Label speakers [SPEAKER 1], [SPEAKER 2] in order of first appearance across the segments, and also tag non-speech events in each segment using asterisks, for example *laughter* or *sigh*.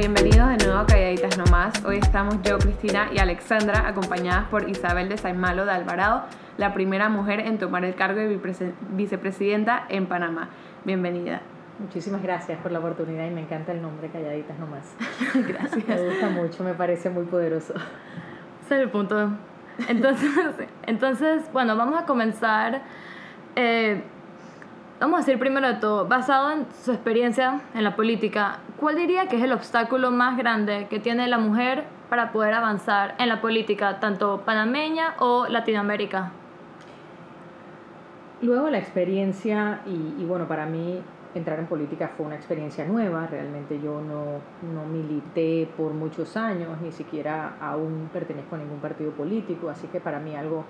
[SPEAKER 1] bienvenidos de nuevo a Calladitas Nomás. Hoy estamos yo, Cristina y Alexandra, acompañadas por Isabel de Saimalo de Alvarado, la primera mujer en tomar el cargo de vicepresidenta en Panamá. Bienvenida.
[SPEAKER 2] Muchísimas gracias por la oportunidad y me encanta el nombre Calladitas Nomás. *laughs*
[SPEAKER 1] gracias.
[SPEAKER 2] Me gusta mucho, me parece muy poderoso.
[SPEAKER 3] Ese es el punto. Entonces, *laughs* entonces bueno, vamos a comenzar. Eh, Vamos a decir primero de todo, basado en su experiencia en la política, ¿cuál diría que es el obstáculo más grande que tiene la mujer para poder avanzar en la política, tanto panameña o Latinoamérica?
[SPEAKER 2] Luego la experiencia, y, bueno, para mí entrar en política fue una experiencia nueva, realmente yo no, no milité por muchos años, ni siquiera aún pertenezco a ningún partido político, así que para mí algo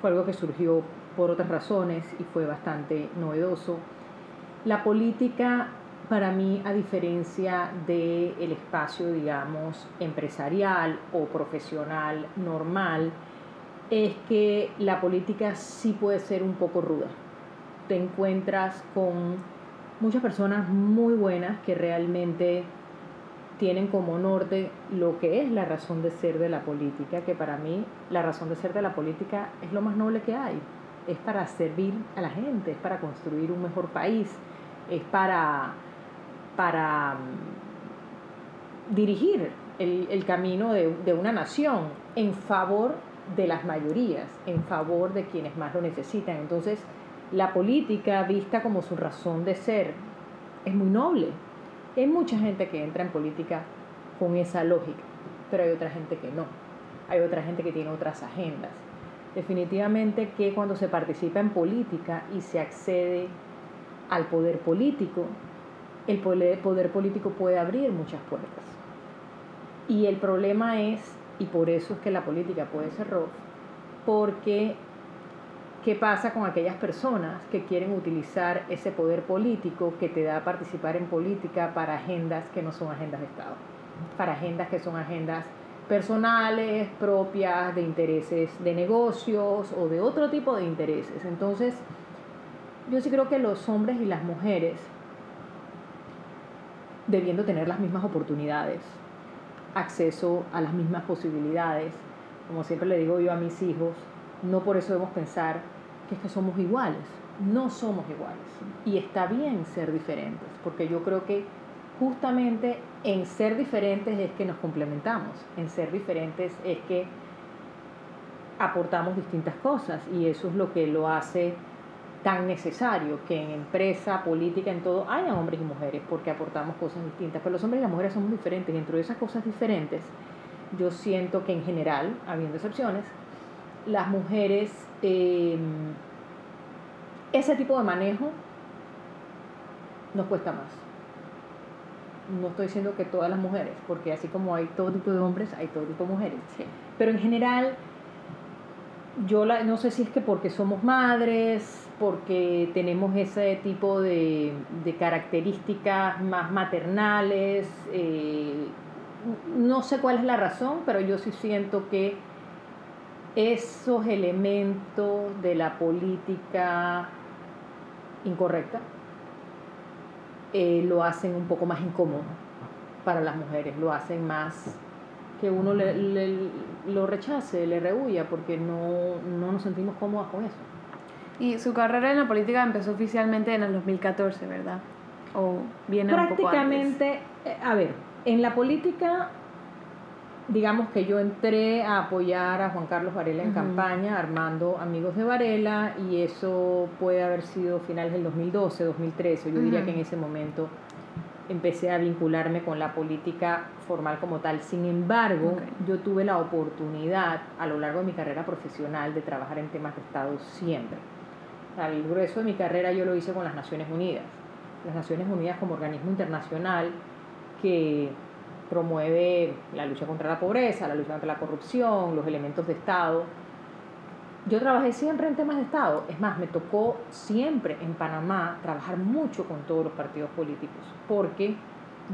[SPEAKER 2] fue algo que surgió por otras razones y fue bastante novedoso. La política para mí, a diferencia del el espacio, digamos, empresarial o profesional normal, es que la política sí puede ser un poco ruda. Te encuentras con muchas personas muy buenas que realmente tienen como norte lo que es la razón de ser de la política, que para mí la razón de ser de la política es lo más noble que hay. Es para servir a la gente, es para construir un mejor país, es para, para mm, dirigir el, el camino de, de una nación en favor de las mayorías, en favor de quienes más lo necesitan. Entonces, la política vista como su razón de ser es muy noble, hay mucha gente que entra en política con esa lógica, pero hay otra gente que no. Hay otra gente que tiene otras agendas. Definitivamente que cuando se participa en política y se accede al poder político, el poder, político puede abrir muchas puertas. Y el problema es, y por eso es que la política puede ser roja, porque ¿Qué pasa con aquellas personas que quieren utilizar ese poder político que te da a participar en política para agendas que no son agendas de Estado? Para agendas que son agendas personales, propias, de intereses de negocios o de otro tipo de intereses. Entonces, yo sí creo que los hombres y las mujeres, debiendo tener las mismas oportunidades, acceso a las mismas posibilidades, como siempre le digo yo a mis hijos, no por eso debemos pensar que es que somos iguales. No somos iguales. Y está bien ser diferentes, porque yo creo que justamente en ser diferentes es que nos complementamos, en ser diferentes es que aportamos distintas cosas y eso es lo que lo hace tan necesario que en empresa, política, en todo, haya hombres y mujeres, porque aportamos cosas distintas. Pero los hombres y las mujeres somos diferentes. Dentro de esas cosas diferentes, yo siento que en general, habiendo excepciones, las mujeres, em, ese tipo de manejo nos cuesta más. No estoy diciendo que todas las mujeres, porque así como hay todo tipo de hombres, hay todo tipo de mujeres. Pero en general, yo la, no sé si es que porque somos madres, porque tenemos ese tipo de, características más maternales, eh, no sé cuál es la razón, pero yo sí siento que esos elementos de la política incorrecta eh, lo hacen un poco más incómodo para las mujeres, lo hacen más que uno lo rechace, le rehuya, porque no, no nos sentimos cómodas con eso.
[SPEAKER 1] Y su carrera en la política empezó oficialmente en el 2014, ¿verdad? ¿O viene un poco
[SPEAKER 2] Prácticamente, eh, a ver, en la política digamos que yo entré a apoyar a Juan Carlos Varela en campaña, armando Amigos de Varela, y eso puede haber sido finales del 2012, 2013. Yo diría que en ese momento empecé a vincularme con la política formal como tal. Sin embargo, yo tuve la oportunidad a lo largo de mi carrera profesional de trabajar en temas de Estado siempre. Al grueso de mi carrera yo lo hice con las Naciones Unidas. Las Naciones Unidas como organismo internacional que promueve la lucha contra la pobreza, la lucha contra la corrupción, los elementos de Estado. Yo trabajé siempre en temas de Estado, es más, me tocó siempre en Panamá trabajar mucho con todos los partidos políticos, porque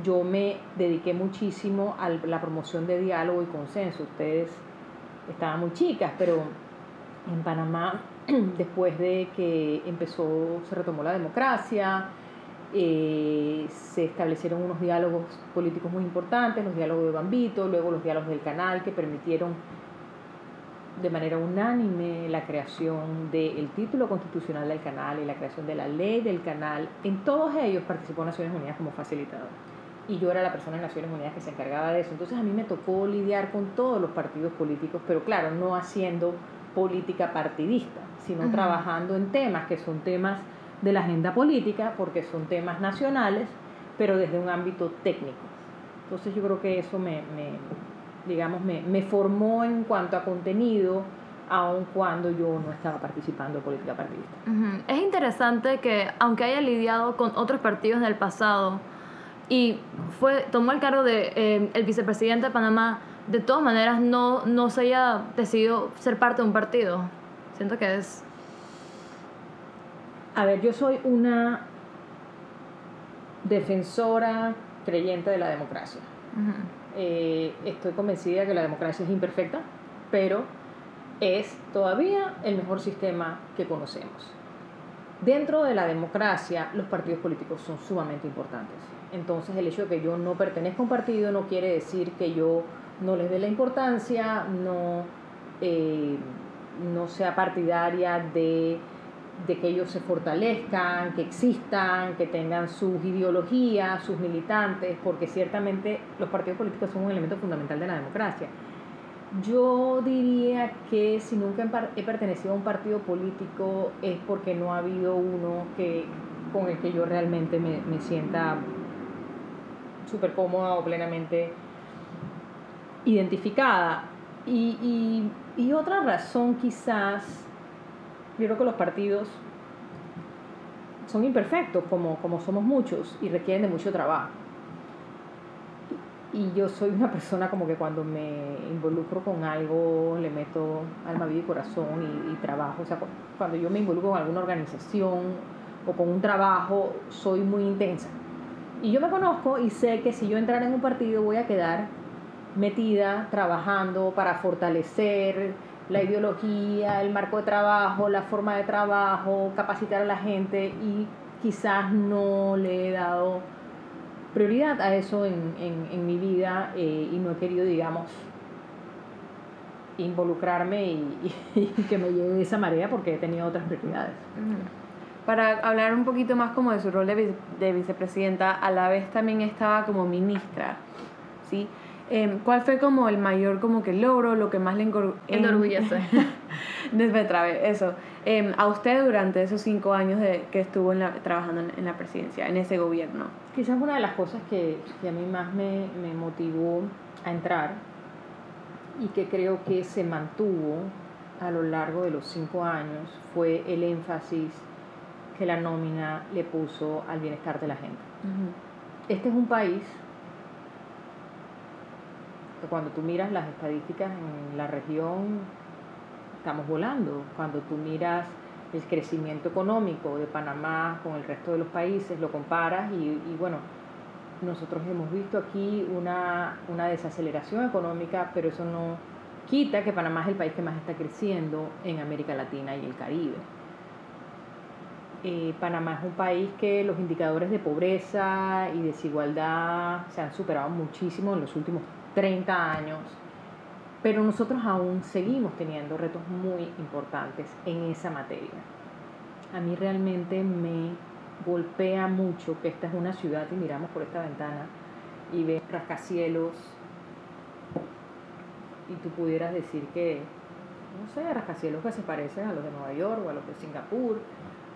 [SPEAKER 2] yo me dediqué muchísimo a la promoción de diálogo y consenso. Ustedes estaban muy chicas, pero en Panamá, *clears throat* después de que empezó, se retomó la democracia, eh, se establecieron unos diálogos políticos muy importantes, los diálogos de Bambito, luego los diálogos del canal que permitieron de manera unánime la creación del título constitucional del canal y la creación de la ley del canal. En todos ellos participó Naciones Unidas como facilitador. Y yo era la persona en Naciones Unidas que se encargaba de eso. Entonces a mí me tocó lidiar con todos los partidos políticos, pero claro, no haciendo política partidista, sino trabajando en temas que son temas de la agenda política porque son temas nacionales, pero desde un ámbito técnico. Entonces yo creo que eso me, digamos, me, me formó en cuanto a contenido, aun cuando yo no estaba participando en política partidista.
[SPEAKER 3] Es interesante que, aunque haya lidiado con otros partidos en el pasado y fue, tomó el cargo de eh, el vicepresidente de Panamá, de todas maneras no, no se haya decidido ser parte de un partido. Siento que es
[SPEAKER 2] a ver, yo soy una defensora creyente de la democracia. Eh, estoy convencida que la democracia es imperfecta, pero es todavía el mejor sistema que conocemos. Dentro de la democracia, los partidos políticos son sumamente importantes. Entonces, el hecho de que yo no pertenezca a un partido no quiere decir que yo no les dé la importancia, no, eh, no sea partidaria de de que ellos se fortalezcan, que existan, que tengan sus ideologías, sus militantes, porque ciertamente los partidos políticos son un elemento fundamental de la democracia. Yo diría que si nunca he pertenecido a un partido político es porque no ha habido uno que, con el que yo realmente me, me sienta súper cómoda o plenamente identificada. Y, y, y otra razón quizás yo creo que los partidos son imperfectos, como, como somos muchos, y requieren de mucho trabajo. Y yo soy una persona como que cuando me involucro con algo, le meto alma, vida y corazón y, trabajo. O sea, cuando yo me involucro con alguna organización o con un trabajo, soy muy intensa. Y yo me conozco y sé que si yo entrar en un partido voy a quedar metida, trabajando para fortalecer la ideología, el marco de trabajo, la forma de trabajo, capacitar a la gente y quizás no le he dado prioridad a eso en, en, mi vida eh, y no he querido, digamos, involucrarme *laughs* y, que me lleve esa marea porque he tenido otras prioridades.
[SPEAKER 1] Para hablar un poquito más como de su rol de, de vicepresidenta, a la vez también estaba como ministra, ¿sí? Em, ¿Cuál fue como el mayor como que logro, lo que más le
[SPEAKER 3] enorgullece?
[SPEAKER 1] Desde *laughs* eso. Eh, a usted durante esos cinco años de, que estuvo trabajando en, la presidencia, en ese gobierno.
[SPEAKER 2] Quizás una de las cosas que, que a mí más me, me motivó a entrar y que creo que se mantuvo a lo largo de los cinco años fue el énfasis que la nómina le puso al bienestar de la gente. Este es un país cuando tú miras las estadísticas en la región, estamos volando. Cuando tú miras el crecimiento económico de Panamá con el resto de los países, lo comparas y, bueno, nosotros hemos visto aquí una, una, desaceleración económica, pero eso no quita que Panamá es el país que más está creciendo en América Latina y el Caribe. Eh, Panamá es un país que los indicadores de pobreza y desigualdad se han superado muchísimo en los últimos 30 años, pero nosotros aún seguimos teniendo retos muy importantes en esa materia. A mí realmente me golpea mucho que esta es una ciudad y miramos por esta ventana y ves rascacielos y tú pudieras decir que, no sé, rascacielos que se parecen a los de Nueva York o a los de Singapur,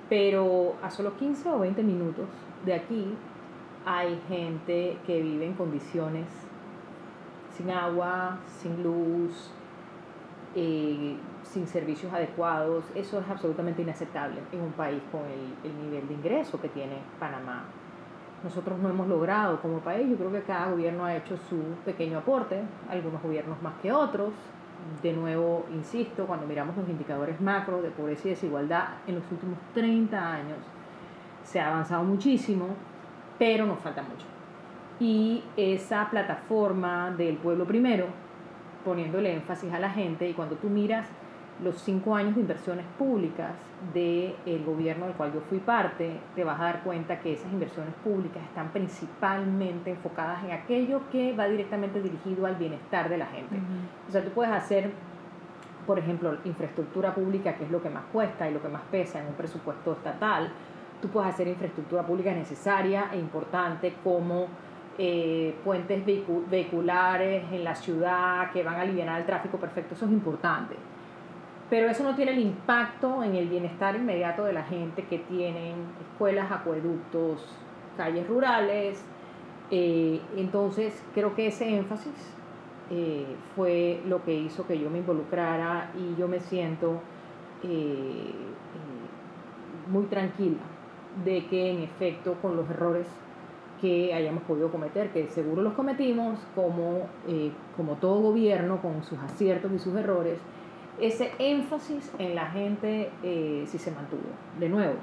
[SPEAKER 2] pero a solo 15 o 20 minutos de aquí hay gente que vive en condiciones sin agua, sin luz, eh, sin servicios adecuados. Eso es absolutamente inaceptable en un país con el, el, nivel de ingreso que tiene Panamá. Nosotros no hemos logrado como país, yo creo que cada gobierno ha hecho su pequeño aporte, algunos gobiernos más que otros. De nuevo, insisto, cuando miramos los indicadores macro de pobreza y desigualdad en los últimos 30 años, se ha avanzado muchísimo, pero nos falta mucho. Y esa plataforma del pueblo primero, poniéndole énfasis a la gente, y cuando tú miras los cinco años de inversiones públicas del gobierno del cual yo fui parte, te vas a dar cuenta que esas inversiones públicas están principalmente enfocadas en aquello que va directamente dirigido al bienestar de la gente. O sea, tú puedes hacer, por ejemplo, infraestructura pública, que es lo que más cuesta y lo que más pesa en un presupuesto estatal. Tú puedes hacer infraestructura pública necesaria e importante como eh, puentes vehiculares en la ciudad que van a aliviar el tráfico perfecto, eso es importante. Pero eso no tiene el impacto en el bienestar inmediato de la gente que tienen escuelas, acueductos, calles rurales. Eh, entonces creo que ese énfasis eh, fue lo que hizo que yo me involucrara y yo me siento muy tranquila de que en efecto con los errores que hayamos podido cometer, que seguro los cometimos, como, eh, como todo gobierno, con sus aciertos y sus errores, ese énfasis en la gente eh, sí se mantuvo. De nuevo,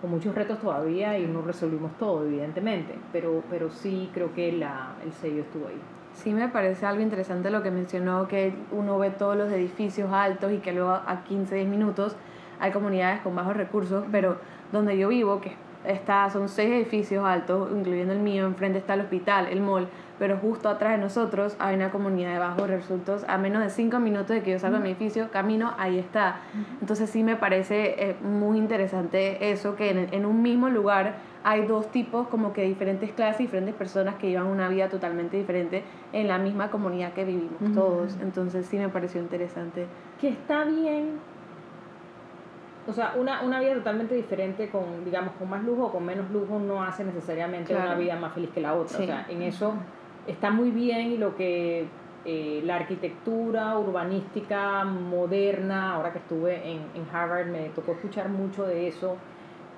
[SPEAKER 2] con muchos retos todavía y no resolvimos todo, evidentemente, pero, pero sí creo que la, el sello estuvo ahí.
[SPEAKER 1] Sí me parece algo interesante lo que mencionó, que uno ve todos los edificios altos y que luego a 15, 10 minutos hay comunidades con bajos recursos, pero donde yo vivo, que está, son seis edificios altos, incluyendo el mío, enfrente está el hospital, el mall, pero justo atrás de nosotros hay una comunidad de bajos resultados, a menos de cinco minutos de que yo salga de mi edificio, camino, ahí está. Entonces sí me parece eh, muy interesante eso, que en, en, un mismo lugar hay dos tipos, como que diferentes clases, diferentes personas que llevan una vida totalmente diferente en la misma comunidad que vivimos todos. Entonces sí me pareció interesante.
[SPEAKER 2] Que está bien o sea, una, una vida totalmente diferente con, digamos, con más lujo o con menos lujo no hace necesariamente una vida más feliz que la otra. O sea, en eso está muy bien y lo que eh, la arquitectura urbanística moderna, ahora que estuve en, en Harvard me tocó escuchar mucho de eso,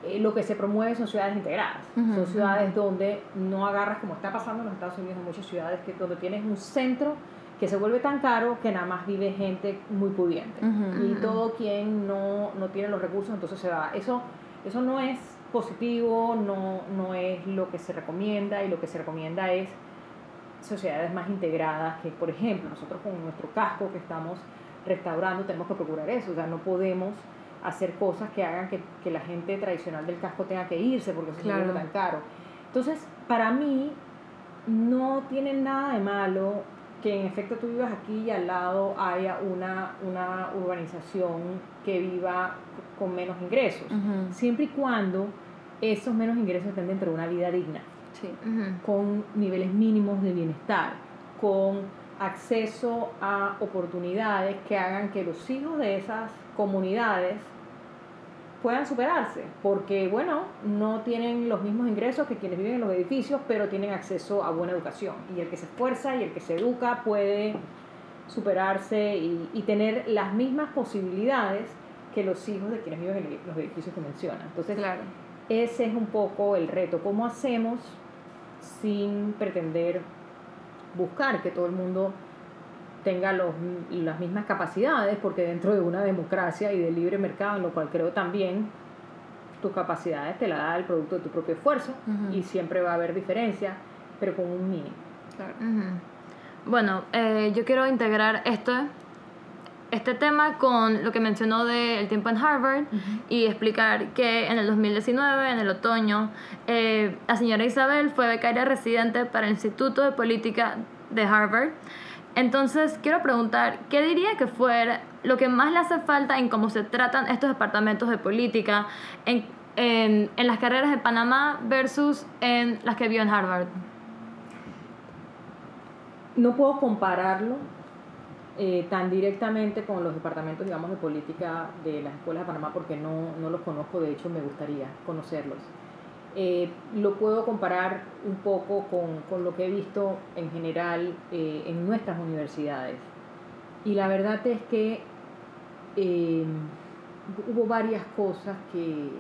[SPEAKER 2] eh, lo que se promueve son ciudades integradas, son ciudades donde no agarras, como está pasando en los Estados Unidos, en muchas ciudades, que donde tienes un centro que se vuelve tan caro que nada más vive gente muy pudiente. y todo quien no, no, tiene los recursos, entonces se va. Eso, eso no es positivo, no, no es lo que se recomienda y lo que se recomienda es sociedades más integradas, que por ejemplo nosotros con nuestro casco que estamos restaurando tenemos que procurar eso, o sea, no podemos hacer cosas que hagan que, que la gente tradicional del casco tenga que irse porque es claro. tan caro. Entonces, para mí, no tiene nada de malo que en efecto tú vivas aquí y al lado haya una, una urbanización que viva con menos ingresos, siempre y cuando esos menos ingresos estén dentro de una vida digna, con niveles mínimos de bienestar, con acceso a oportunidades que hagan que los hijos de esas comunidades puedan superarse, porque bueno, no tienen los mismos ingresos que quienes viven en los edificios, pero tienen acceso a buena educación. Y el que se esfuerza y el que se educa puede superarse y, tener las mismas posibilidades que los hijos de quienes viven en los edificios que menciona. Entonces, claro. ese es un poco el reto. ¿Cómo hacemos sin pretender buscar que todo el mundo tenga los, las mismas capacidades, porque dentro de una democracia y de libre mercado, en lo cual creo también, tus capacidades te la da el producto de tu propio esfuerzo y siempre va a haber diferencia, pero con un mínimo.
[SPEAKER 3] Bueno, eh, yo quiero integrar esto, este tema con lo que mencionó del tiempo en Harvard y explicar que en el 2019, en el otoño, eh, la señora Isabel fue becaria residente para el Instituto de Política de Harvard. Entonces, quiero preguntar, ¿qué diría que fue lo que más le hace falta en cómo se tratan estos departamentos de política en, en, en las carreras de Panamá versus en las que vio en Harvard?
[SPEAKER 2] No puedo compararlo eh, tan directamente con los departamentos, digamos, de política de las escuelas de Panamá porque no, no los conozco, de hecho me gustaría conocerlos. Eh, lo puedo comparar un poco con, con, lo que he visto en general eh, en nuestras universidades. Y la verdad es que hubo varias cosas que,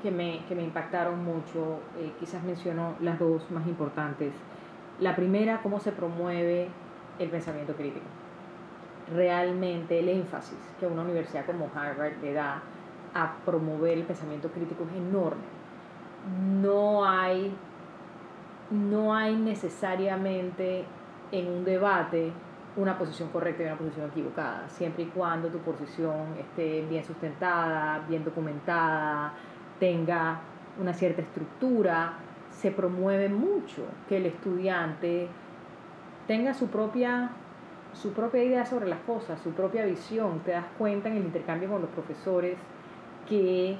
[SPEAKER 2] que, me, que me impactaron mucho. quizás menciono las dos más importantes. La primera, cómo se promueve el pensamiento crítico. Realmente el énfasis que una universidad como Harvard le da a promover el pensamiento crítico es enorme. No hay, no hay necesariamente en un debate una posición correcta y una posición equivocada, siempre y cuando tu posición esté bien sustentada, bien documentada, tenga una cierta estructura, se promueve mucho que el estudiante tenga su propia, su propia idea sobre las cosas, su propia visión. Te das cuenta en el intercambio con los profesores que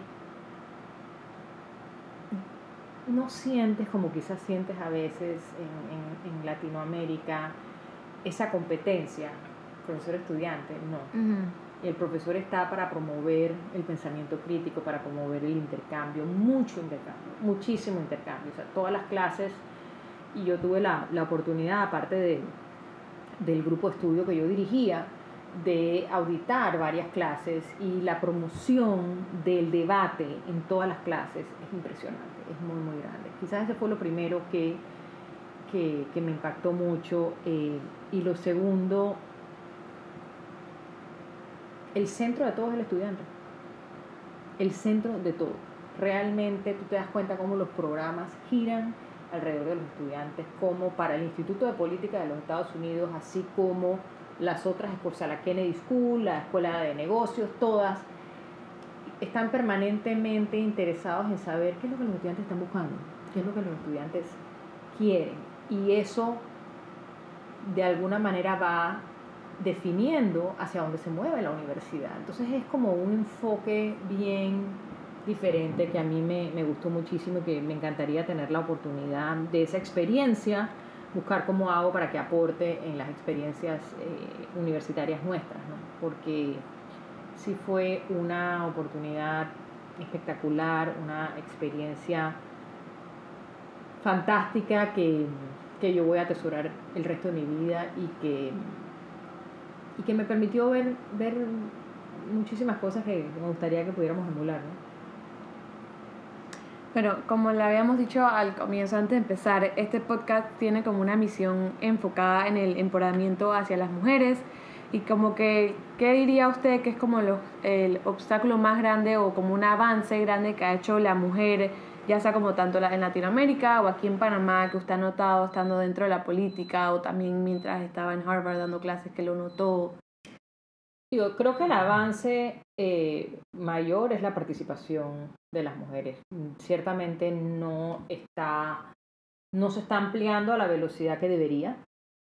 [SPEAKER 2] no sientes como quizás sientes a veces en, en, Latinoamérica esa competencia, profesor-estudiante, no. El profesor está para promover el pensamiento crítico, para promover el intercambio, mucho intercambio, muchísimo intercambio. O sea, todas las clases, y yo tuve la, la oportunidad, aparte de, del grupo de estudio que yo dirigía, de auditar varias clases y la promoción del debate en todas las clases es impresionante, es muy, muy grande. Quizás ese fue lo primero que, que, me impactó mucho eh, y lo segundo, el centro de todo es el estudiante, el centro de todo. Realmente tú te das cuenta cómo los programas giran alrededor de los estudiantes, como para el Instituto de Política de los Estados Unidos, así como las otras, sea, la Kennedy School, la Escuela de Negocios, todas están permanentemente interesados en saber qué es lo que los estudiantes están buscando, qué es lo que los estudiantes quieren. Y eso de alguna manera va definiendo hacia dónde se mueve la universidad. Entonces es como un enfoque bien diferente que a mí me, gustó muchísimo y que me encantaría tener la oportunidad de esa experiencia buscar cómo hago para que aporte en las experiencias eh, universitarias nuestras, porque sí fue una oportunidad espectacular, una experiencia fantástica que, que, yo voy a atesorar el resto de mi vida y que, y que me permitió ver, ver muchísimas cosas que me gustaría que pudiéramos emular. ¿no?
[SPEAKER 1] Pero como le habíamos dicho al comienzo, antes de empezar, este podcast tiene como una misión enfocada en el empoderamiento hacia las mujeres y como que, ¿qué diría usted que es como el obstáculo más grande o como un avance grande que ha hecho la mujer, ya sea como tanto en Latinoamérica o aquí en Panamá, que usted ha notado estando dentro de la política o también mientras estaba en Harvard dando clases que lo notó?
[SPEAKER 2] Yo creo que el avance eh, mayor es la participación de las mujeres. Ciertamente no está, no se está ampliando a la velocidad que debería,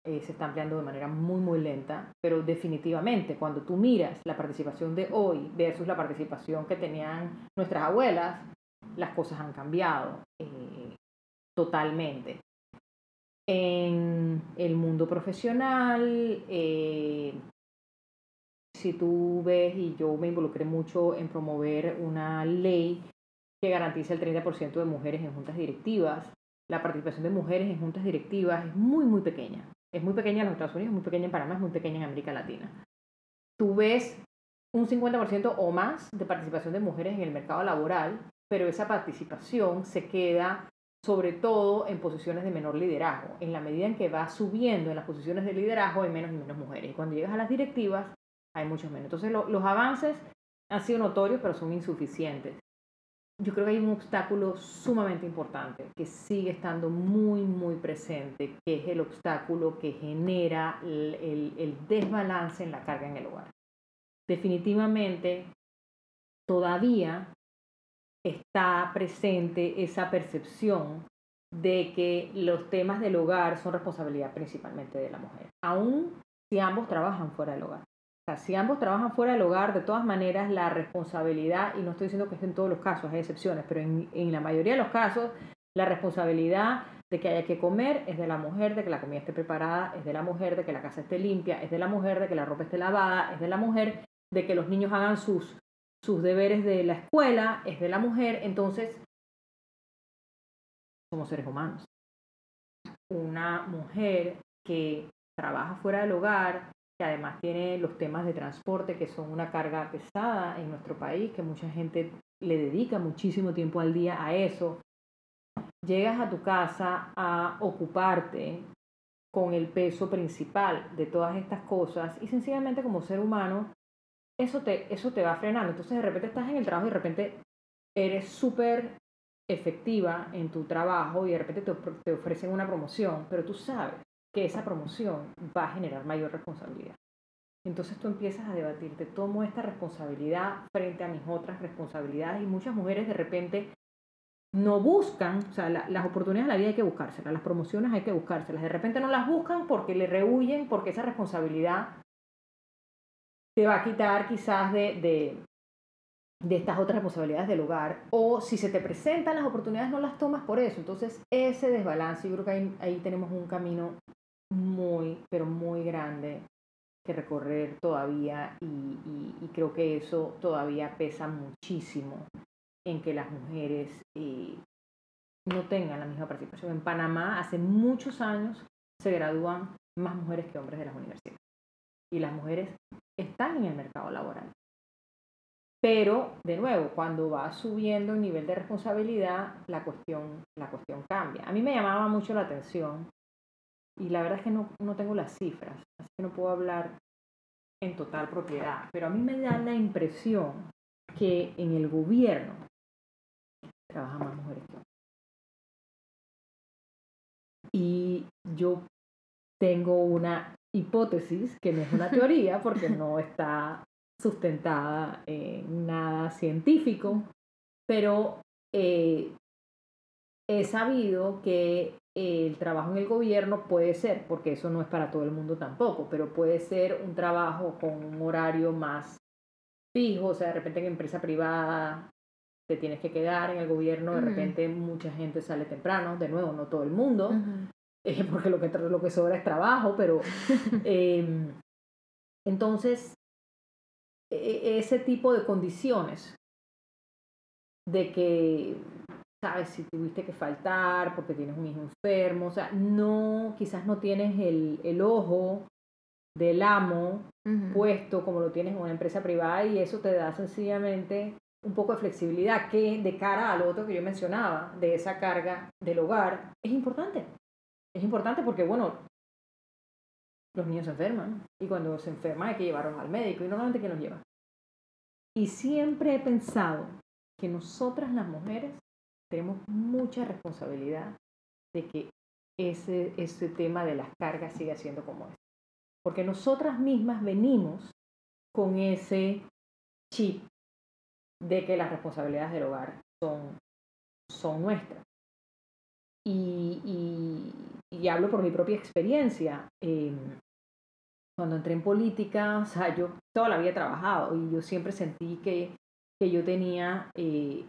[SPEAKER 2] eh, se está ampliando de manera muy, muy lenta, pero definitivamente cuando tú miras la participación de hoy versus la participación que tenían nuestras abuelas, las cosas han cambiado eh, totalmente. En el mundo profesional, si tú ves, y yo me involucré mucho en promover una ley que garantice el 30% de mujeres en juntas directivas, la participación de mujeres en juntas directivas es muy, muy pequeña. Es muy pequeña en los Estados Unidos, muy pequeña en Panamá, es muy pequeña en América Latina. Tú ves un 50% o más de participación de mujeres en el mercado laboral, pero esa participación se queda sobre todo en posiciones de menor liderazgo. En la medida en que va subiendo en las posiciones de liderazgo hay menos y menos mujeres. Y cuando llegas a las directivas hay muchos menos. Entonces los avances han sido notorios, pero son insuficientes. Yo creo que hay un obstáculo sumamente importante que sigue estando muy, muy presente, que es el obstáculo que genera el, el desbalance en la carga en el hogar. Definitivamente, todavía está presente esa percepción de que los temas del hogar son responsabilidad principalmente de la mujer, aun si ambos trabajan fuera del hogar si ambos trabajan fuera del hogar, de todas maneras la responsabilidad, y no estoy diciendo que esté en todos los casos, hay excepciones, pero en, la mayoría de los casos, la responsabilidad de que haya que comer es de la mujer, de que la comida esté preparada, es de la mujer, de que la casa esté limpia, es de la mujer, de que la ropa esté lavada, es de la mujer, de que los niños hagan sus, sus deberes de la escuela, es de la mujer. Entonces, somos seres humanos. Una mujer que trabaja fuera del hogar, que además tiene los temas de transporte que son una carga pesada en nuestro país, que mucha gente le dedica muchísimo tiempo al día a eso. Llegas a tu casa a ocuparte con el peso principal de todas estas cosas y sencillamente como ser humano eso te, eso te va frenando. Entonces de repente estás en el trabajo y de repente eres súper efectiva en tu trabajo y de repente te, te ofrecen una promoción, pero tú sabes que esa promoción va a generar mayor responsabilidad. Entonces tú empiezas a debatirte, tomo esta responsabilidad frente a mis otras responsabilidades y muchas mujeres de repente no buscan, o sea, las oportunidades de la vida hay que buscárselas, las promociones hay que buscárselas, de repente no las buscan porque le rehuyen, porque esa responsabilidad te va a quitar quizás de, de, de estas otras responsabilidades del hogar, o si se te presentan las oportunidades no las tomas por eso, entonces ese desbalance, yo creo que ahí, ahí tenemos un camino muy, pero muy grande que recorrer todavía y, creo que eso todavía pesa muchísimo en que las mujeres eh, no tengan la misma participación. En Panamá hace muchos años se gradúan más mujeres que hombres de las universidades y las mujeres están en el mercado laboral. Pero, de nuevo, cuando va subiendo el nivel de responsabilidad, la cuestión, la cuestión cambia. A mí me llamaba mucho la atención y la verdad es que no, no tengo las cifras, así que no puedo hablar en total propiedad, pero a mí me da la impresión que en el gobierno trabajan más mujeres que hombres. Y yo tengo una hipótesis que no es una *laughs* teoría porque no está sustentada en nada científico, pero eh, he sabido que el trabajo en el gobierno puede ser, porque eso no es para todo el mundo tampoco, pero puede ser un trabajo con un horario más fijo, o sea, de repente en empresa privada te tienes que quedar, en el gobierno de repente mucha gente sale temprano, de nuevo, no todo el mundo, *laughs* eh, porque lo que, lo que sobra es trabajo, pero *laughs* em, entonces e, e, ese tipo de condiciones de que sabes si tuviste que faltar porque tienes un hijo enfermo, o sea, no, quizás no tienes el, el ojo del amo puesto como lo tienes en una empresa privada y eso te da sencillamente un poco de flexibilidad que de cara al otro que yo mencionaba, de esa carga del hogar, es importante. Es importante porque, bueno, los niños se enferman y cuando se enferman hay que llevarlos al médico y normalmente ¿quién los lleva? Y siempre he pensado que nosotras las mujeres tenemos mucha responsabilidad de que ese, ese tema de las cargas siga siendo como es. Porque nosotras mismas venimos con ese chip de que las responsabilidades del hogar son, son nuestras. Y, y, hablo por mi propia experiencia. Em, cuando entré en política, *laughs* o sea, yo toda la vida he trabajado y yo siempre sentí que, que yo tenía eh,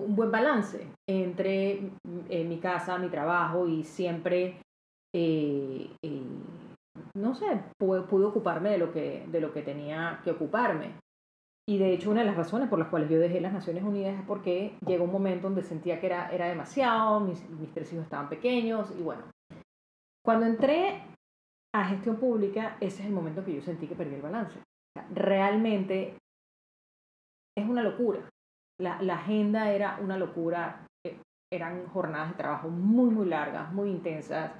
[SPEAKER 2] un buen balance entre eh, mi casa, mi trabajo y siempre, eh, eh, no sé, pude, ocuparme de lo, que, de lo que tenía que ocuparme. Y de hecho una de las razones por las cuales yo dejé las Naciones Unidas es porque llegó un momento donde sentía que era, era demasiado, mis, mis tres hijos estaban pequeños y bueno. Cuando entré a gestión pública, ese es el momento que yo sentí que perdí el balance. Realmente es una locura la, la agenda era una locura, eh, eran jornadas de trabajo muy, muy largas, muy intensas.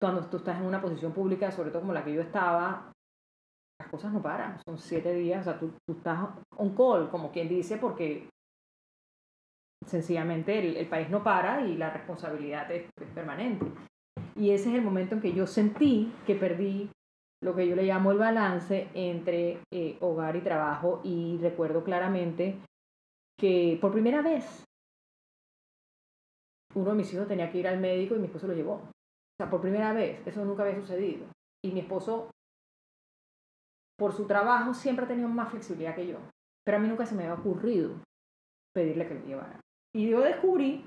[SPEAKER 2] Cuando tú estás en una posición pública, sobre todo como la que yo estaba, las cosas no paran, son siete días, o sea, tú, tú estás on call, como quien dice, porque sencillamente el, país no para y la responsabilidad es, permanente. Y ese es el momento en que yo sentí que perdí lo que yo le llamo el balance entre eh, hogar y trabajo y recuerdo claramente que por primera vez uno de mis hijos tenía que ir al médico y mi esposo lo llevó. O sea, por primera vez, eso nunca había sucedido. Y mi esposo, por su trabajo, siempre ha tenido más flexibilidad que yo. Pero a mí nunca se me había ocurrido pedirle que lo llevara. Y yo descubrí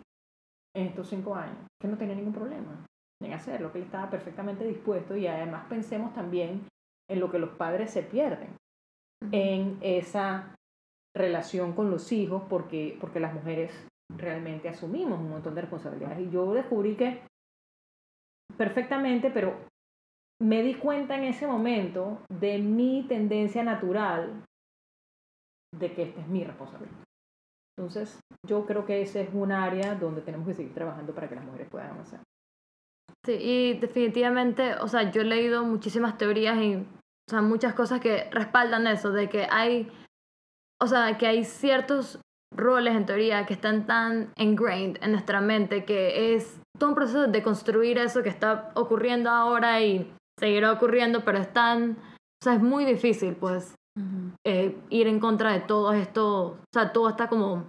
[SPEAKER 2] en estos cinco años que no tenía ningún problema en hacerlo, que él estaba perfectamente dispuesto y además pensemos también en lo que los padres se pierden, en esa relación con los hijos porque, porque las mujeres realmente asumimos un montón de responsabilidades. Y yo descubrí que perfectamente, pero me di cuenta en ese momento de mi tendencia natural de que esta es mi responsabilidad. Entonces, yo creo que ese es un área donde tenemos que seguir trabajando para que las mujeres puedan avanzar.
[SPEAKER 3] Sí, y definitivamente, o sea, yo he leído muchísimas teorías y o sea, muchas cosas que respaldan eso, de que hay o sea, que hay ciertos roles en teoría que están tan ingrained en nuestra mente que es todo un proceso de construir eso que está ocurriendo ahora y seguirá ocurriendo, pero es tan, o sea, es muy difícil, pues, eh, ir en contra de todo esto, o sea, toda esta como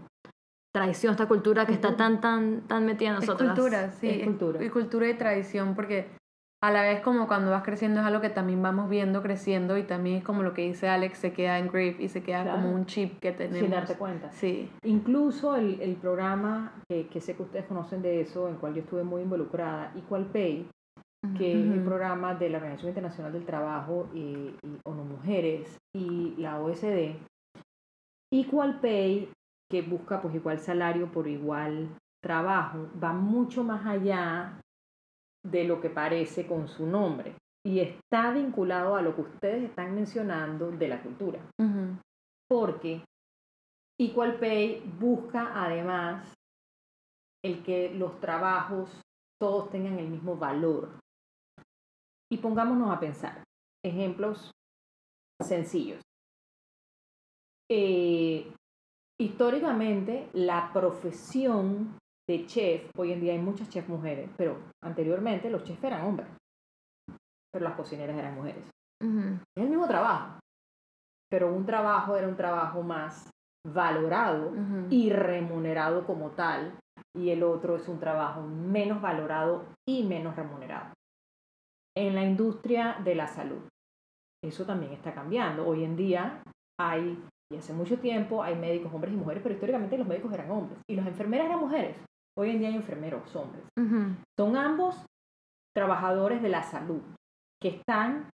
[SPEAKER 3] tradición, esta cultura que está tan, tan, tan metida en nosotros.
[SPEAKER 1] Es cultura, sí.
[SPEAKER 2] Es cultura.
[SPEAKER 1] Y cultura y tradición, porque a la vez como cuando vas creciendo es algo que también vamos viendo creciendo y también es como lo que dice Alex, se queda en grave y se queda
[SPEAKER 2] Claro.
[SPEAKER 1] como un chip que tenemos.
[SPEAKER 2] Sin darte cuenta.
[SPEAKER 1] Sí.
[SPEAKER 2] Incluso el, el programa que, que sé que ustedes conocen de eso, en el cual yo estuve muy involucrada, Equal Pay, que es el programa de la Organización Internacional del Trabajo y, y ONU Mujeres y la OSD. Equal Pay, que busca pues igual salario por igual trabajo, va mucho más allá de lo que parece con su nombre y está vinculado a lo que ustedes están mencionando de la cultura porque Equal Pay busca además el que los trabajos todos tengan el mismo valor. Y pongámonos a pensar, ejemplos sencillos. Eh, históricamente, la profesión de chef, hoy en día hay muchas chefs mujeres, pero anteriormente los chefs eran hombres, pero las cocineras eran mujeres. Es el mismo trabajo, pero un trabajo era un trabajo más valorado y remunerado como tal, y el otro es un trabajo menos valorado y menos remunerado. En la industria de la salud, eso también está cambiando. Hoy en día hay, y hace mucho tiempo, hay médicos hombres y mujeres, pero históricamente los médicos eran hombres y las enfermeras eran mujeres. Hoy en día hay enfermeros hombres. Son ambos trabajadores de la salud que están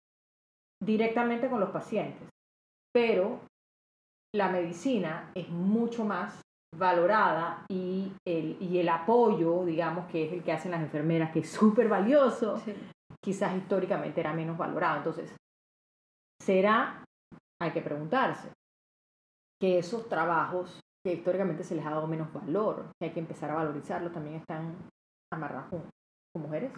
[SPEAKER 2] directamente con los pacientes, pero la medicina es mucho más valorada y el, y el apoyo, digamos, que es el que hacen las enfermeras, que es *laughs* súper valioso,
[SPEAKER 1] Sí.
[SPEAKER 2] quizás históricamente era menos valorado. Entonces, ¿será, hay que preguntarse, que esos trabajos que históricamente se les ha dado menos valor, que hay que empezar a valorizarlos, también están amarrados con, con mujeres?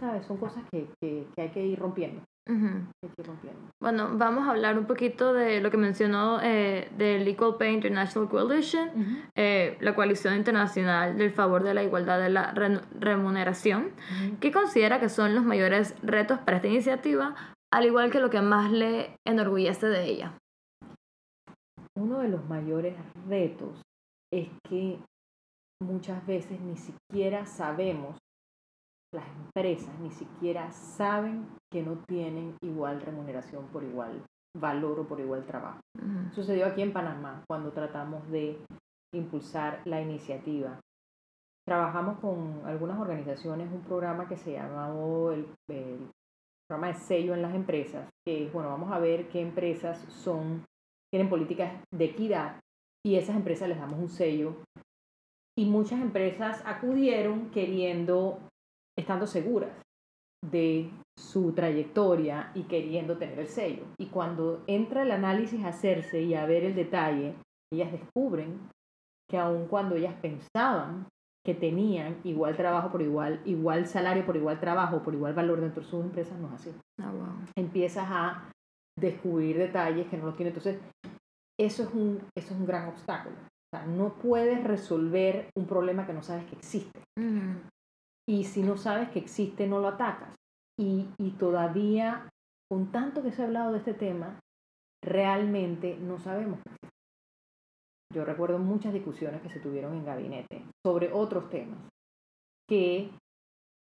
[SPEAKER 2] ¿Sabes? Son cosas que, que, que hay que ir rompiendo. Que hay que ir rompiendo.
[SPEAKER 3] Bueno, vamos a hablar un poquito de lo que mencionó eh, del Equal Pay International Coalition, eh, la coalición internacional del favor de la igualdad de la re- remuneración, que considera que son los mayores retos para esta iniciativa, al igual que lo que más le enorgullece de ella.
[SPEAKER 2] Uno de los mayores retos es que muchas veces ni siquiera sabemos, las empresas ni siquiera saben que no tienen igual remuneración por igual valor o por igual trabajo. Sucedió aquí en Panamá cuando tratamos de impulsar la iniciativa. Trabajamos con algunas organizaciones un programa que se llamó el, el programa de sello en las empresas, que es, bueno, vamos a ver qué empresas son, tienen políticas de equidad y esas empresas les damos un sello. Y muchas empresas acudieron queriendo, estando seguras de su trayectoria y queriendo tener el sello. Y cuando entra el análisis a hacerse y a ver el detalle, ellas descubren que aun cuando ellas pensaban que tenían igual trabajo por igual, igual salario por igual trabajo, por igual valor dentro de sus empresas, no es así.
[SPEAKER 3] Ah, wow.
[SPEAKER 2] Empiezas a descubrir detalles que no los tiene. Entonces, eso es un, eso es un gran obstáculo. O sea, no puedes resolver un problema que no sabes que existe. Y si no sabes que existe, no lo atacas. Y, y todavía, con tanto que se ha hablado de este tema, realmente no sabemos. Yo recuerdo muchas discusiones que se tuvieron en gabinete sobre otros temas, que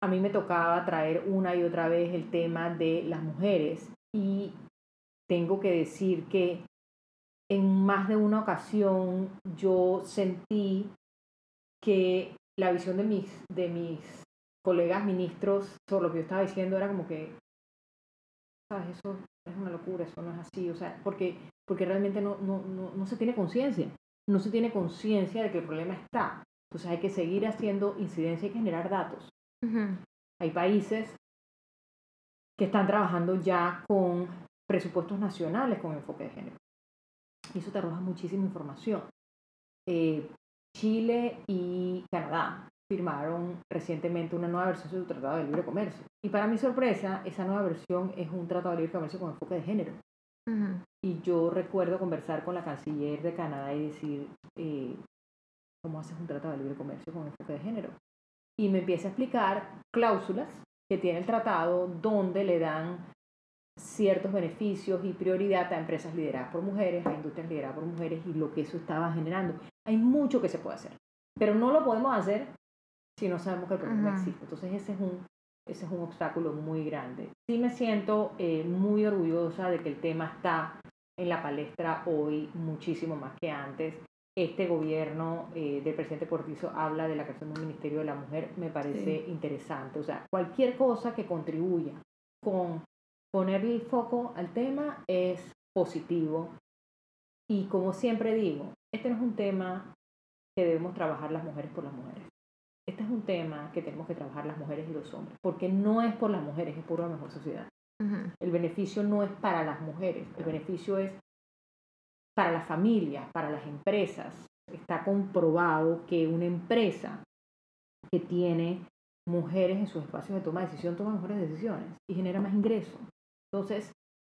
[SPEAKER 2] a mí me tocaba traer una y otra vez el tema de las mujeres y tengo que decir que en más de una ocasión yo sentí que la visión de mis, de mis colegas ministros sobre lo que yo estaba diciendo era como que, ¿sabes? Eso es una locura, eso no es así, o sea, porque, porque realmente no, no, no, no se tiene conciencia, no se tiene conciencia de que el problema está. Entonces hay que seguir haciendo incidencia, que generar datos. Hay países que están trabajando ya con presupuestos nacionales con enfoque de género. Y eso te arroja muchísima información. Eh, Chile y Canadá firmaron recientemente una nueva versión de su Tratado de Libre Comercio. Y para mi sorpresa, esa nueva versión es un Tratado de Libre Comercio con enfoque de género.
[SPEAKER 3] Ujú.
[SPEAKER 2] Y yo recuerdo conversar con la canciller de Canadá y decir, eh, ¿cómo haces un tratado de libre comercio con enfoque de género? y me empieza a explicar cláusulas que tiene el tratado donde le dan ciertos beneficios y prioridad a empresas lideradas por mujeres, a industrias lideradas por mujeres y lo que eso estaba generando. Hay mucho que se puede hacer, pero no lo podemos hacer si no sabemos que el problema existe. Entonces ese es un, ese es un obstáculo muy grande. Sí me siento eh, muy orgullosa de que el tema está en la palestra hoy muchísimo más que antes. Este gobierno eh, del presidente Cortizo habla de la creación de un Ministerio de la Mujer, me parece interesante. O sea, cualquier cosa que contribuya con ponerle el foco al tema es positivo. Y como siempre digo, este no es un tema que debemos trabajar las mujeres por las mujeres. Este es un tema que tenemos que trabajar las mujeres y los hombres, porque no es por las mujeres, es por una mejor sociedad. El beneficio no es para las mujeres, el beneficio es para las familias, para las empresas. Está comprobado que una empresa que tiene mujeres en sus espacios de toma de decisión toma mejores decisiones y genera más ingresos. Entonces,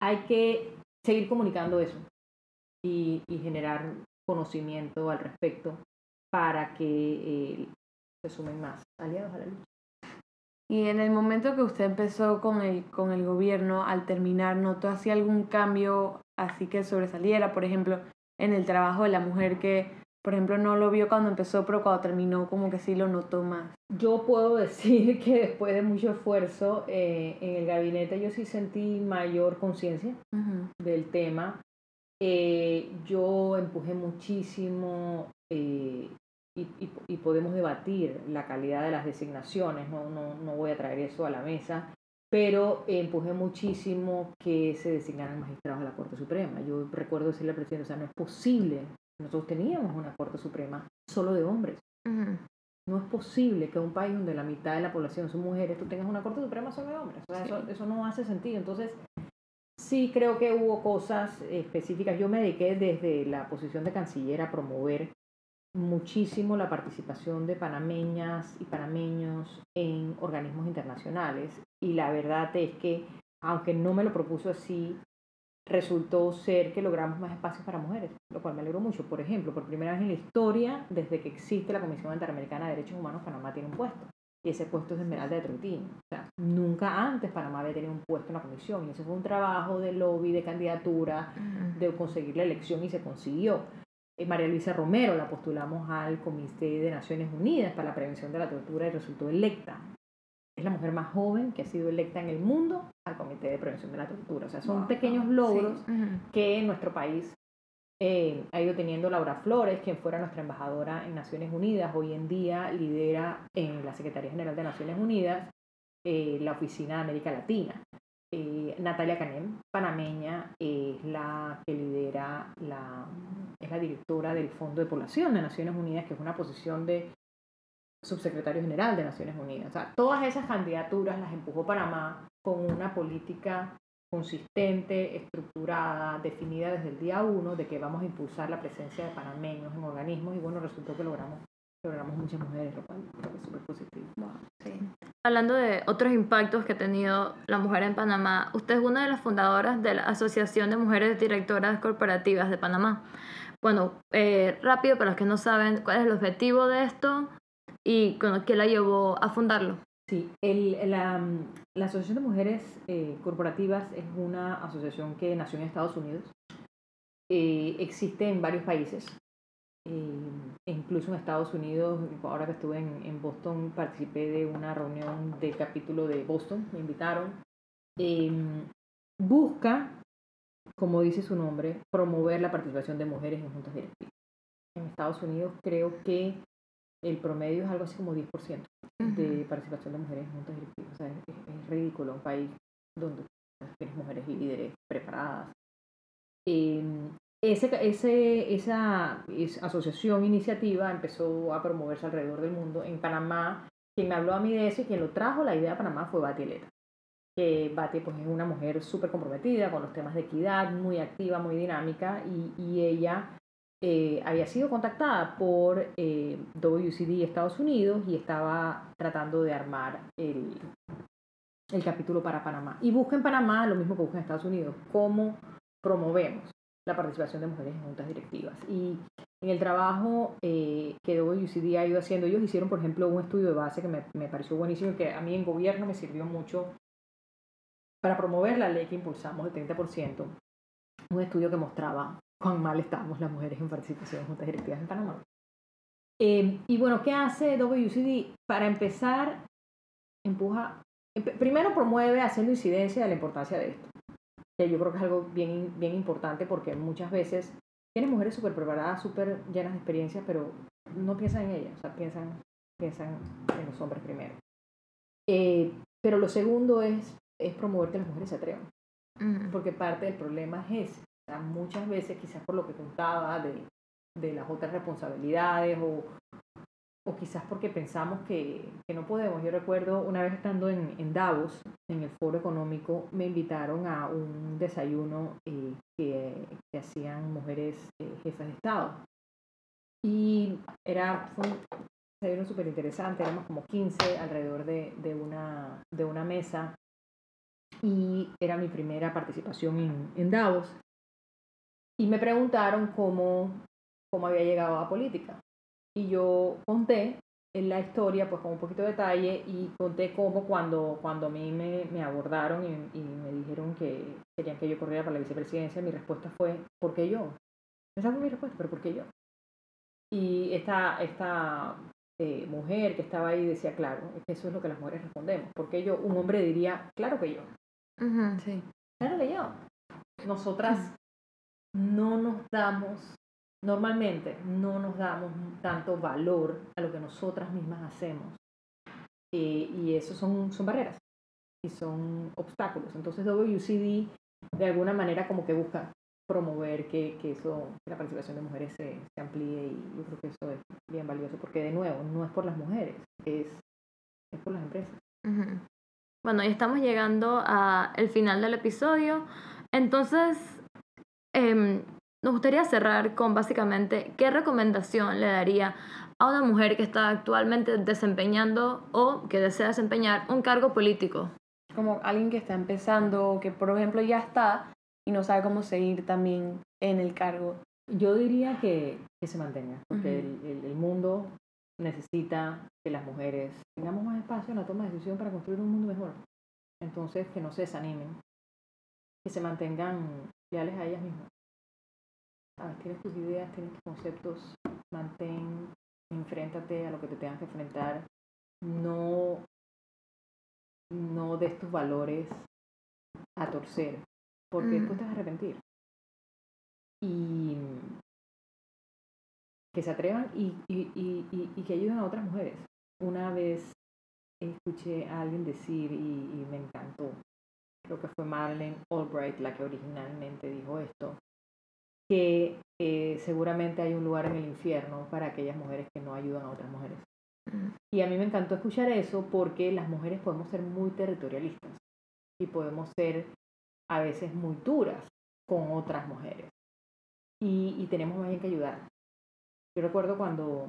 [SPEAKER 2] hay que seguir comunicando eso y, generar conocimiento al respecto para que eh, se sumen más aliados a la lucha.
[SPEAKER 1] Y en el momento que usted empezó con el, con el gobierno, al terminar, ¿notó así algún cambio así que sobresaliera? Por ejemplo, en el trabajo de la mujer que, por ejemplo, no lo vio cuando empezó, pero cuando terminó como que sí lo notó más.
[SPEAKER 2] Yo puedo *laughs* decir que después de mucho esfuerzo eh, en el gabinete yo sí sentí mayor conciencia del tema. Eh, yo empujé muchísimo eh, y, y, podemos debatir la calidad de las designaciones, no, no, no voy a traer eso a la mesa, pero empujé muchísimo que se designaran magistrados a la Corte Suprema. Yo recuerdo decirle al presidente, o sea, no es posible nosotros teníamos una Corte Suprema solo de hombres. No es posible que un país donde la mitad de la población son mujeres, tú tengas una Corte Suprema solo de hombres. eso, eso, no hace sentido. Entonces, sí creo que hubo cosas específicas. Yo me dediqué desde la posición de canciller a promover muchísimo la participación de panameñas y panameños en organismos internacionales. Y la verdad es que, aunque no me lo propuso así, resultó ser que logramos más espacios para mujeres, lo cual me alegro mucho. Por ejemplo, por primera vez en la historia, desde que existe la Comisión Interamericana de Derechos Humanos, Panamá tiene un puesto. Y ese puesto es de Esmeralda de Trotín. O sea, nunca antes Panamá había tenido un puesto en la comisión. Y ese fue un trabajo de lobby, de candidatura, de conseguir la elección y se consiguió. Eh, María Luisa Romero la postulamos al Comité de Naciones Unidas para la Prevención de la Tortura y resultó electa es la mujer más joven que ha sido electa en el mundo al Comité de Prevención de la Tortura. O sea, son pequeños logros que en nuestro país eh, ha ido teniendo Laura Flores, quien fuera nuestra embajadora en Naciones Unidas. Hoy en día lidera en la Secretaría General de Naciones Unidas eh, la Oficina de América Latina. Eh, Natalia Canem, panameña, es la que lidera la, es la directora del Fondo de Población de Naciones Unidas, que es una posición de subsecretario general de Naciones Unidas. O sea, todas esas candidaturas las empujó Panamá con una política consistente, estructurada, definida desde el día uno de que vamos a impulsar la presencia de panameños en organismos y bueno, resultó que logramos, logramos muchas mujeres, lo cual es súper positivo.
[SPEAKER 3] Hablando de otros impactos que ha tenido la mujer en Panamá, usted es una de las fundadoras de la Asociación de Mujeres Directoras Corporativas de Panamá. Bueno, eh, rápido para los que no saben cuál es el objetivo de esto, y qué la llevó a fundarlo.
[SPEAKER 2] Sí, el, la, la, Asociación de Mujeres eh, Corporativas es una asociación que nació en Estados Unidos. Eh, existe en varios países, eh, incluso en Estados Unidos. Ahora que estuve en, en, Boston, participé de una reunión del capítulo de Boston, me invitaron. Em, busca, como dice su nombre, promover la participación de mujeres en juntas directivas. En Estados Unidos creo que el promedio es algo así como 10% de participación de mujeres en juntas directivas. O sea, es, ridículo un país donde tienes mujeres líderes preparadas. Em, ese, ese, esa, asociación, iniciativa empezó a promoverse alrededor del mundo. En Panamá, quien me habló a mí de eso y quien lo trajo la idea a Panamá fue Bati Eleta. Que Bati pues, es una mujer súper comprometida con los temas de equidad, muy activa, muy dinámica y, y ella eh, había sido contactada por eh, WCD Estados Unidos y estaba tratando de armar el, el capítulo para Panamá. Y busca en Panamá lo mismo que busca en Estados Unidos, cómo promovemos la participación de mujeres en juntas directivas. Y En el trabajo eh, que WCD ha ido haciendo, ellos hicieron, por ejemplo, un estudio de base que me, me pareció buenísimo y que a mí en gobierno me sirvió mucho para promover la ley que impulsamos del 30%. Un estudio que mostraba cuán mal estábamos las mujeres en participación en juntas directivas en Panamá. Eh, y bueno, ¿qué hace WCD? Para empezar, empuja, primero promueve haciendo incidencia de la importancia de esto. Que yo creo que es algo bien, bien importante porque muchas veces tienen mujeres súper preparadas, súper llenas de experiencia, pero no piensan en ellas, o sea, piensan, piensan en los hombres primero. Eh, pero lo segundo es, es promover que las mujeres se atrevan.
[SPEAKER 3] Ujú.
[SPEAKER 2] Porque parte del problema es ese. Muchas veces, quizás por lo que contaba de, de las otras responsabilidades o, o quizás porque pensamos que, que no podemos. Yo recuerdo una vez estando en, en Davos, en el foro económico, me invitaron a un desayuno eh, que, que hacían mujeres eh, jefas de Estado. Y era, fue un desayuno súper interesante, éramos como 15 alrededor de, de, una, de una mesa y era mi primera participación en, en Davos. Y me preguntaron cómo, cómo había llegado a política. Y yo conté en la historia, pues con un poquito de detalle, y conté cómo cuando, cuando a mí me, me abordaron y, y me dijeron que querían que yo corriera para la vicepresidencia, mi respuesta fue, ¿por qué yo? Esa fue mi respuesta, pero ¿por qué yo? Y esta, esta eh, mujer que estaba ahí decía, claro, es que eso es lo que las mujeres respondemos. Porque yo, un hombre diría, claro que yo.
[SPEAKER 3] Ujú.
[SPEAKER 1] Sí.
[SPEAKER 2] Claro que yo. Nosotras no nos damos, normalmente no nos damos tanto valor a lo que nosotras mismas hacemos. Y eso son, son barreras y son obstáculos. Entonces WCD de alguna manera como que busca promover que, que eso, la participación de mujeres se, amplíe y yo creo que eso es bien valioso porque de nuevo no es por las mujeres, es, es por las empresas.
[SPEAKER 3] Ujú. Bueno, ya estamos llegando al final del episodio. Entonces, em, nos gustaría cerrar con básicamente qué recomendación le daría a una mujer que está actualmente desempeñando o que desea desempeñar un cargo político.
[SPEAKER 1] Como alguien que está empezando, que por ejemplo ya está y no sabe cómo seguir también en el cargo.
[SPEAKER 2] Yo diría que, que se mantenga, porque el, el- el mundo necesita que las mujeres tengamos más espacio en la toma de decisión para construir un mundo mejor. Entonces, que no se desanimen, que se mantengan leales a ellas mismas. Tienes tus ideas, tienes tus conceptos, mantén, enfréntate a lo que te tengas que enfrentar. No, no des tus valores a torcer, porque
[SPEAKER 3] Mm.
[SPEAKER 2] después te vas a arrepentir. Y que se atrevan y, y, y, y- que ayuden a otras mujeres. Una vez escuché a alguien decir y me encantó, creo que fue Marlene Albright la que originalmente dijo esto, que eh, seguramente hay un lugar en el infierno para aquellas mujeres que no ayudan a otras mujeres.
[SPEAKER 3] Ujú.
[SPEAKER 2] Y a mí me encantó escuchar eso porque las mujeres podemos ser muy territorialistas y podemos ser a veces muy duras con otras mujeres. Y, y tenemos más bien que ayudar. Yo recuerdo cuando,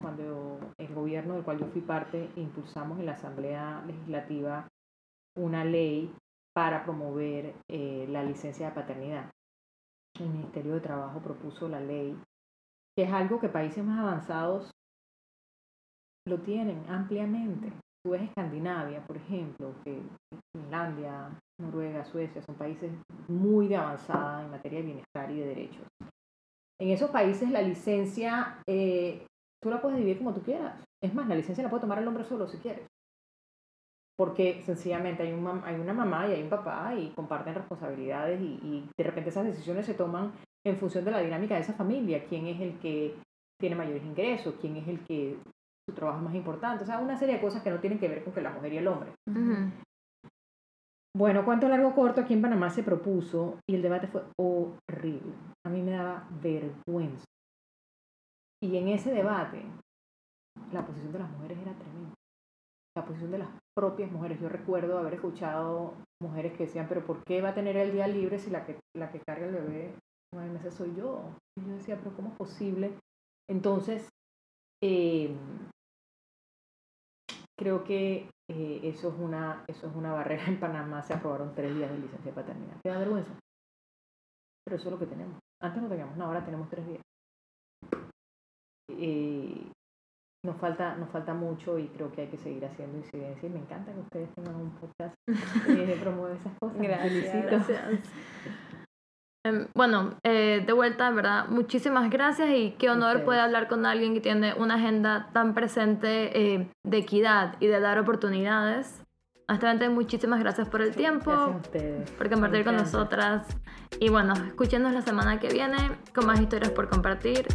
[SPEAKER 2] cuando el gobierno del cual yo fui parte impulsamos en la Asamblea Legislativa una ley para promover eh, la licencia de paternidad. El Ministerio de Trabajo propuso la ley, que es algo que países más avanzados lo tienen ampliamente. Tú ves Escandinavia, por ejemplo, que Finlandia, Noruega, Suecia son países muy de avanzada en materia de bienestar y de derechos. En esos países la licencia eh, tú la puedes dividir como tú quieras. Es más, la licencia la puede tomar el hombre solo si quieres. Porque sencillamente hay, un hay una mamá y hay un papá y comparten responsabilidades y, y de repente esas decisiones se toman en función de la dinámica de esa familia. ¿Quién es el que tiene mayores ingresos? ¿Quién es el que su trabajo es más importante? O sea, una serie de cosas que no tienen que ver con que la mujer y el hombre.
[SPEAKER 3] Ujú.
[SPEAKER 2] Bueno, cuánto largo corto aquí en Panamá se propuso y el debate fue horrible. A mí me daba vergüenza. Y en ese debate, la posición de las mujeres era tremenda. La posición de las propias mujeres. Yo recuerdo haber escuchado mujeres que decían, pero ¿por qué va a tener el día libre si la que, la que carga el bebé nueve meses soy yo? Y yo decía, pero ¿cómo es posible? Entonces, eh, creo que eh, eso, es una, eso es una barrera. *laughs* En Panamá se aprobaron tres días de licencia de paternidad. ¿Te da vergüenza? Pero eso es lo que tenemos. Antes no teníamos nada, ahora tenemos tres días. eh, nos falta, nos falta mucho y creo que hay que seguir haciendo incidencia y me encanta que ustedes tengan un podcast que promueve esas cosas.
[SPEAKER 1] Gracias.
[SPEAKER 3] Gracias. Em, Bueno, eh, de vuelta, ¿verdad? Muchísimas gracias y qué honor
[SPEAKER 2] Ustedes.
[SPEAKER 3] poder hablar con alguien que tiene una agenda tan presente eh, de equidad y de dar oportunidades. Honestamente, muchísimas gracias por el tiempo,
[SPEAKER 2] Gracias a ustedes.
[SPEAKER 3] por compartir con nosotras. Y bueno, escúchenos la semana que viene con más historias por compartir.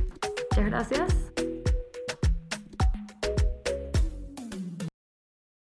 [SPEAKER 3] Muchas gracias.